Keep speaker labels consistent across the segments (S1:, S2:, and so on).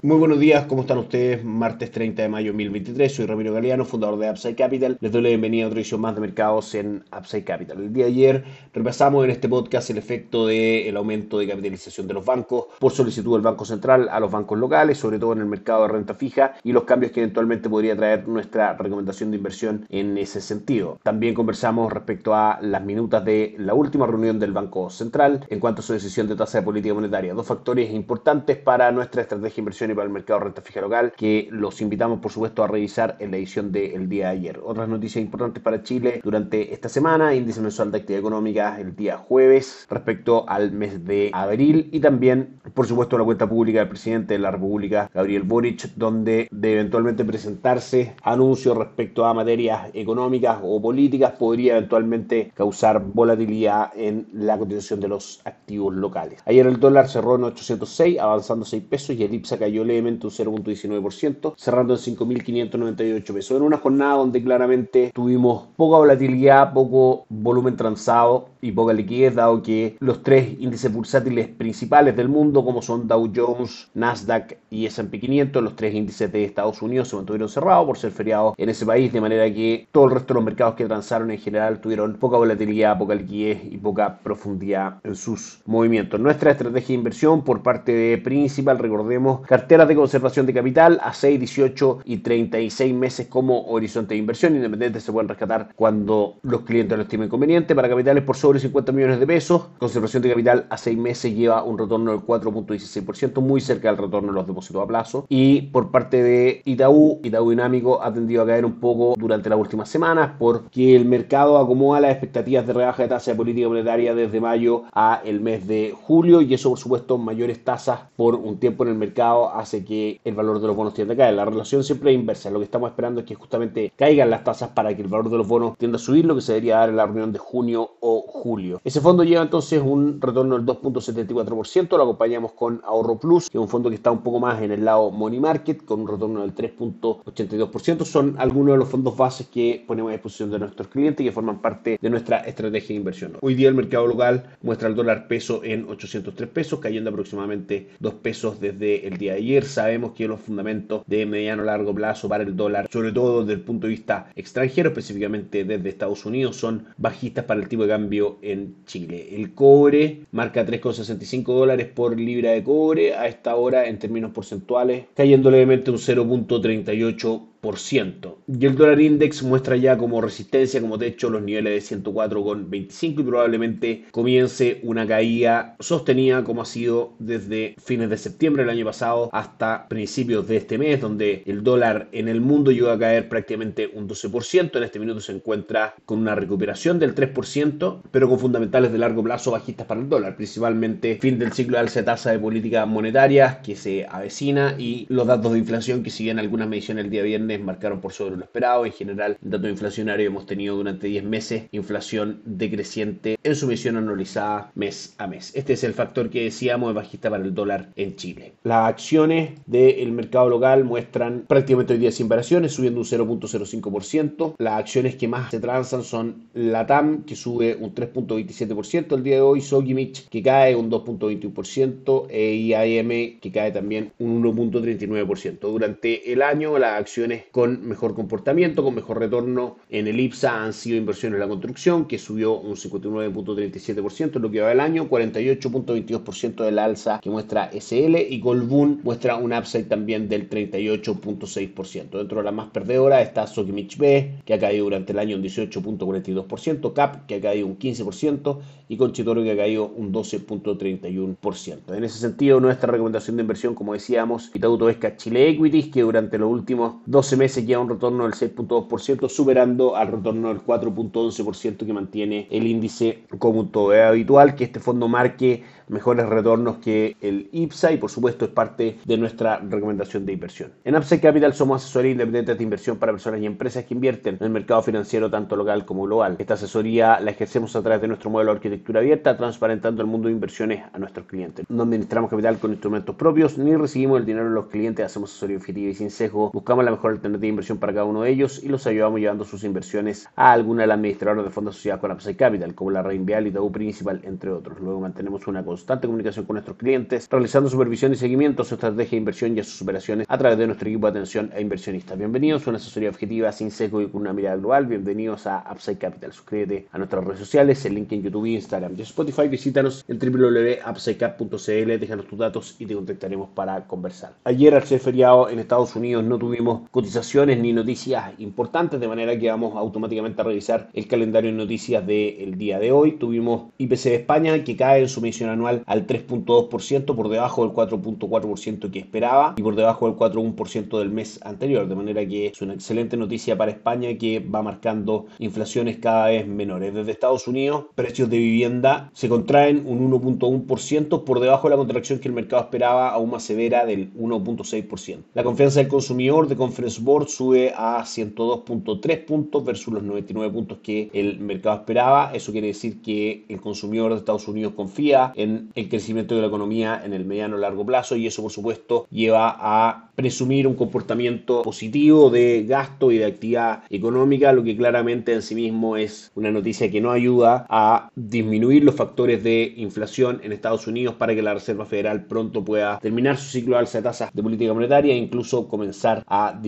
S1: Muy buenos días, ¿cómo están ustedes? Martes 30 de mayo de 2023, soy Ramiro Galeano, fundador de Upside Capital. Les doy la bienvenida a otra edición más de mercados en Upside Capital. El día de ayer repasamos en este podcast el efecto del aumento de capitalización de los bancos por solicitud del Banco Central a los bancos locales, sobre todo en el mercado de renta fija, y los cambios que eventualmente podría traer nuestra recomendación de inversión en ese sentido. También conversamos respecto a las minutas de la última reunión del Banco Central en cuanto a su decisión de tasa de política monetaria. Dos factores importantes para nuestra estrategia de inversión para el mercado de renta fija local, que los invitamos por supuesto a revisar en la edición del día de ayer. Otras noticias importantes para Chile durante esta semana, índice mensual de actividad económica el día jueves respecto al mes de abril y también por supuesto la cuenta pública del presidente de la República, Gabriel Boric, donde de eventualmente presentarse anuncios respecto a materias económicas o políticas podría eventualmente causar volatilidad en la cotización de los activos locales. Ayer el dólar cerró en 806, avanzando 6 pesos y el IPSA cayó levemente un 0.19%, cerrando en 5.598 pesos. En una jornada donde claramente tuvimos poca volatilidad, poco volumen transado y poca liquidez, dado que los tres índices bursátiles principales del mundo, como son Dow Jones, Nasdaq y S&P 500, los tres índices de Estados Unidos se mantuvieron cerrados por ser feriados en ese país, de manera que todo el resto de los mercados que transaron en general tuvieron poca volatilidad, poca liquidez y poca profundidad en sus movimientos. Nuestra estrategia de inversión por parte Principal, recordemos, carteras de conservación de capital a 6, 18 y 36 meses como horizonte de inversión, independiente se pueden rescatar cuando los clientes lo estimen conveniente. Para capitales por sobre 50 millones de pesos, conservación de capital a 6 meses lleva un retorno del 4.16%, muy cerca del retorno de los depósitos a plazo. Y por parte de Itaú, Itaú Dinámico ha tendido a caer un poco durante las últimas semanas porque el mercado acomoda las expectativas de rebaja de tasa de política monetaria desde mayo a el mes de julio y eso por supuesto mayores tasas por un tiempo en el mercado hace que el valor de los bonos tienda a caer. La relación siempre es inversa. Lo que estamos esperando es que justamente caigan las tasas para que el valor de los bonos tienda a subir, lo que se debería dar en la reunión de junio o julio. Ese fondo lleva entonces un retorno del 2.74%. Lo acompañamos con Ahorro Plus, que es un fondo que está un poco más en el lado Money Market, con un retorno del 3.82%. Son algunos de los fondos bases que ponemos a disposición de nuestros clientes y que forman parte de nuestra estrategia de inversión. Hoy día el mercado local muestra el dólar peso en 803 pesos, cayendo aproximadamente 2 pesos desde el día de ayer. Sabemos que los fundamentos de mediano largo plazo para el dólar, sobre todo desde el punto de vista extranjero, específicamente desde Estados Unidos, son bajistas para el tipo de cambio en Chile. El cobre marca 3,65 dólares por libra de cobre a esta hora en términos porcentuales, cayendo levemente un 0.38 y el dólar index muestra ya como resistencia, como techo, los niveles de 104,25 y probablemente comience una caída sostenida como ha sido desde fines de septiembre del año pasado hasta principios de este mes, donde el dólar en el mundo llegó a caer prácticamente un 12%. En este minuto se encuentra con una recuperación del 3%, pero con fundamentales de largo plazo bajistas para el dólar, principalmente fin del ciclo de alza de tasa de política monetaria que se avecina y los datos de inflación que siguen algunas mediciones el día viernes marcaron por sobre lo esperado. En general, el dato inflacionario hemos tenido durante 10 meses inflación decreciente en su medición anualizada mes a mes. Este es el factor que decíamos de bajista para el dólar en Chile. Las acciones del mercado local muestran prácticamente hoy día sin variaciones, subiendo un 0.05%. Las acciones que más se transan son Latam, que sube un 3.27% el día de hoy, Sogimich, que cae un 2.21%, e IAM, que cae también un 1.39%. Durante el año, las acciones con mejor comportamiento, con mejor retorno en el IPSA han sido inversiones en la construcción, que subió un 59.37% en lo que va del año, 48.22% del alza que muestra SL y Colbún muestra un upside también del 38.6%. Dentro de la más perdedora está Sokimich B, que ha caído durante el año un 18.42%, CAP, que ha caído un 15%, y Conchitoro, que ha caído un 12.31%. En ese sentido, nuestra recomendación de inversión, como decíamos, Itaú Tosca Chile Equities, que durante los últimos dos 12 meses lleva un retorno del 6.2%, superando al retorno del 4.11% que mantiene el índice cómuto. Es habitual que este fondo marque mejores retornos que el IPSA y por supuesto es parte de nuestra recomendación de inversión. En Upside Capital somos asesoría independiente de inversión para personas y empresas que invierten en el mercado financiero tanto local como global. Esta asesoría la ejercemos a través de nuestro modelo de arquitectura abierta, transparentando el mundo de inversiones a nuestros clientes. No administramos capital con instrumentos propios ni recibimos el dinero de los clientes, hacemos asesoría objetiva y sin sesgo, buscamos la mejor alternativa de inversión para cada uno de ellos y los ayudamos llevando sus inversiones a alguna de las administradoras de fondos asociados con Upside Capital, como la Reinvial y Tau Principal, entre otros. Luego mantenemos una constante comunicación con nuestros clientes, realizando supervisión y seguimiento a su estrategia de inversión y a sus operaciones a través de nuestro equipo de atención a inversionistas. Bienvenidos a una asesoría objetiva sin sesgo y con una mirada global. Bienvenidos a Upside Capital. Suscríbete a nuestras redes sociales, el link en YouTube, Instagram y Spotify. Visítanos en www.upsidecap.cl, déjanos tus datos y te contactaremos para conversar. Ayer, al ser feriado en Estados Unidos, no tuvimos cotizaciones ni noticias importantes, de manera que vamos automáticamente a revisar el calendario de noticias del día de hoy. Tuvimos IPC de España que cae en su medición anual al 3.2% por debajo del 4.4% que esperaba y por debajo del 4.1% del mes anterior, de manera que es una excelente noticia para España que va marcando inflaciones cada vez menores. Desde Estados Unidos, precios de vivienda se contraen un 1.1% por debajo de la contracción que el mercado esperaba, aún más severa del 1.6%. La confianza del consumidor de Conference Sube a 102.3 puntos versus los 99 puntos que el mercado esperaba. Eso quiere decir que el consumidor de Estados Unidos confía en el crecimiento de la economía en el mediano largo plazo y eso por supuesto lleva a presumir un comportamiento positivo de gasto y de actividad económica, lo que claramente en sí mismo es una noticia que no ayuda a disminuir los factores de inflación en Estados Unidos para que la Reserva Federal pronto pueda terminar su ciclo de alza de tasas de política monetaria e incluso comenzar a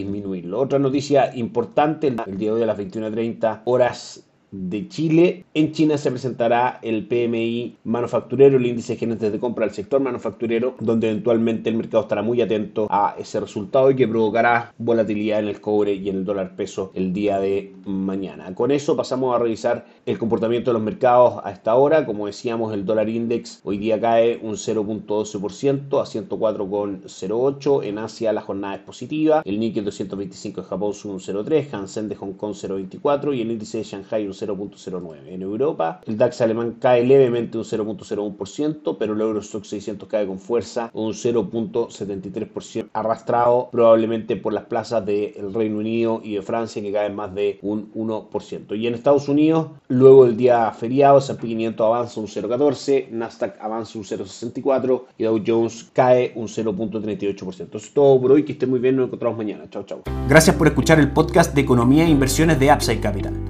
S1: Otra noticia importante, el día de hoy a las 21.30 horas de Chile. En China se presentará el PMI manufacturero, el índice de gerentes de compra del sector manufacturero, donde eventualmente el mercado estará muy atento a ese resultado y que provocará volatilidad en el cobre y en el dólar peso el día de mañana. Con eso pasamos a revisar el comportamiento de los mercados a esta hora. Como decíamos, el dólar index hoy día cae un 0.12% a 104,08. En Asia la jornada es positiva. El Nikkei 225 de Japón sube un 0.3, Hansen de Hong Kong 0.24 y el índice de Shanghai un 0.09. En Europa, el DAX alemán cae levemente un 0.01%, pero el Eurostock 600 cae con fuerza un 0.73%, arrastrado probablemente por las plazas del Reino Unido y de Francia que caen más de un 1%. Y en Estados Unidos, luego del día feriado, S&P 500 avanza un 0.14, Nasdaq avanza un 0.64 y Dow Jones cae un 0.38%. Eso es todo por hoy, que esté muy bien, nos encontramos mañana. Chao, chao.
S2: Gracias por escuchar el podcast de Economía e Inversiones de Upside Capital.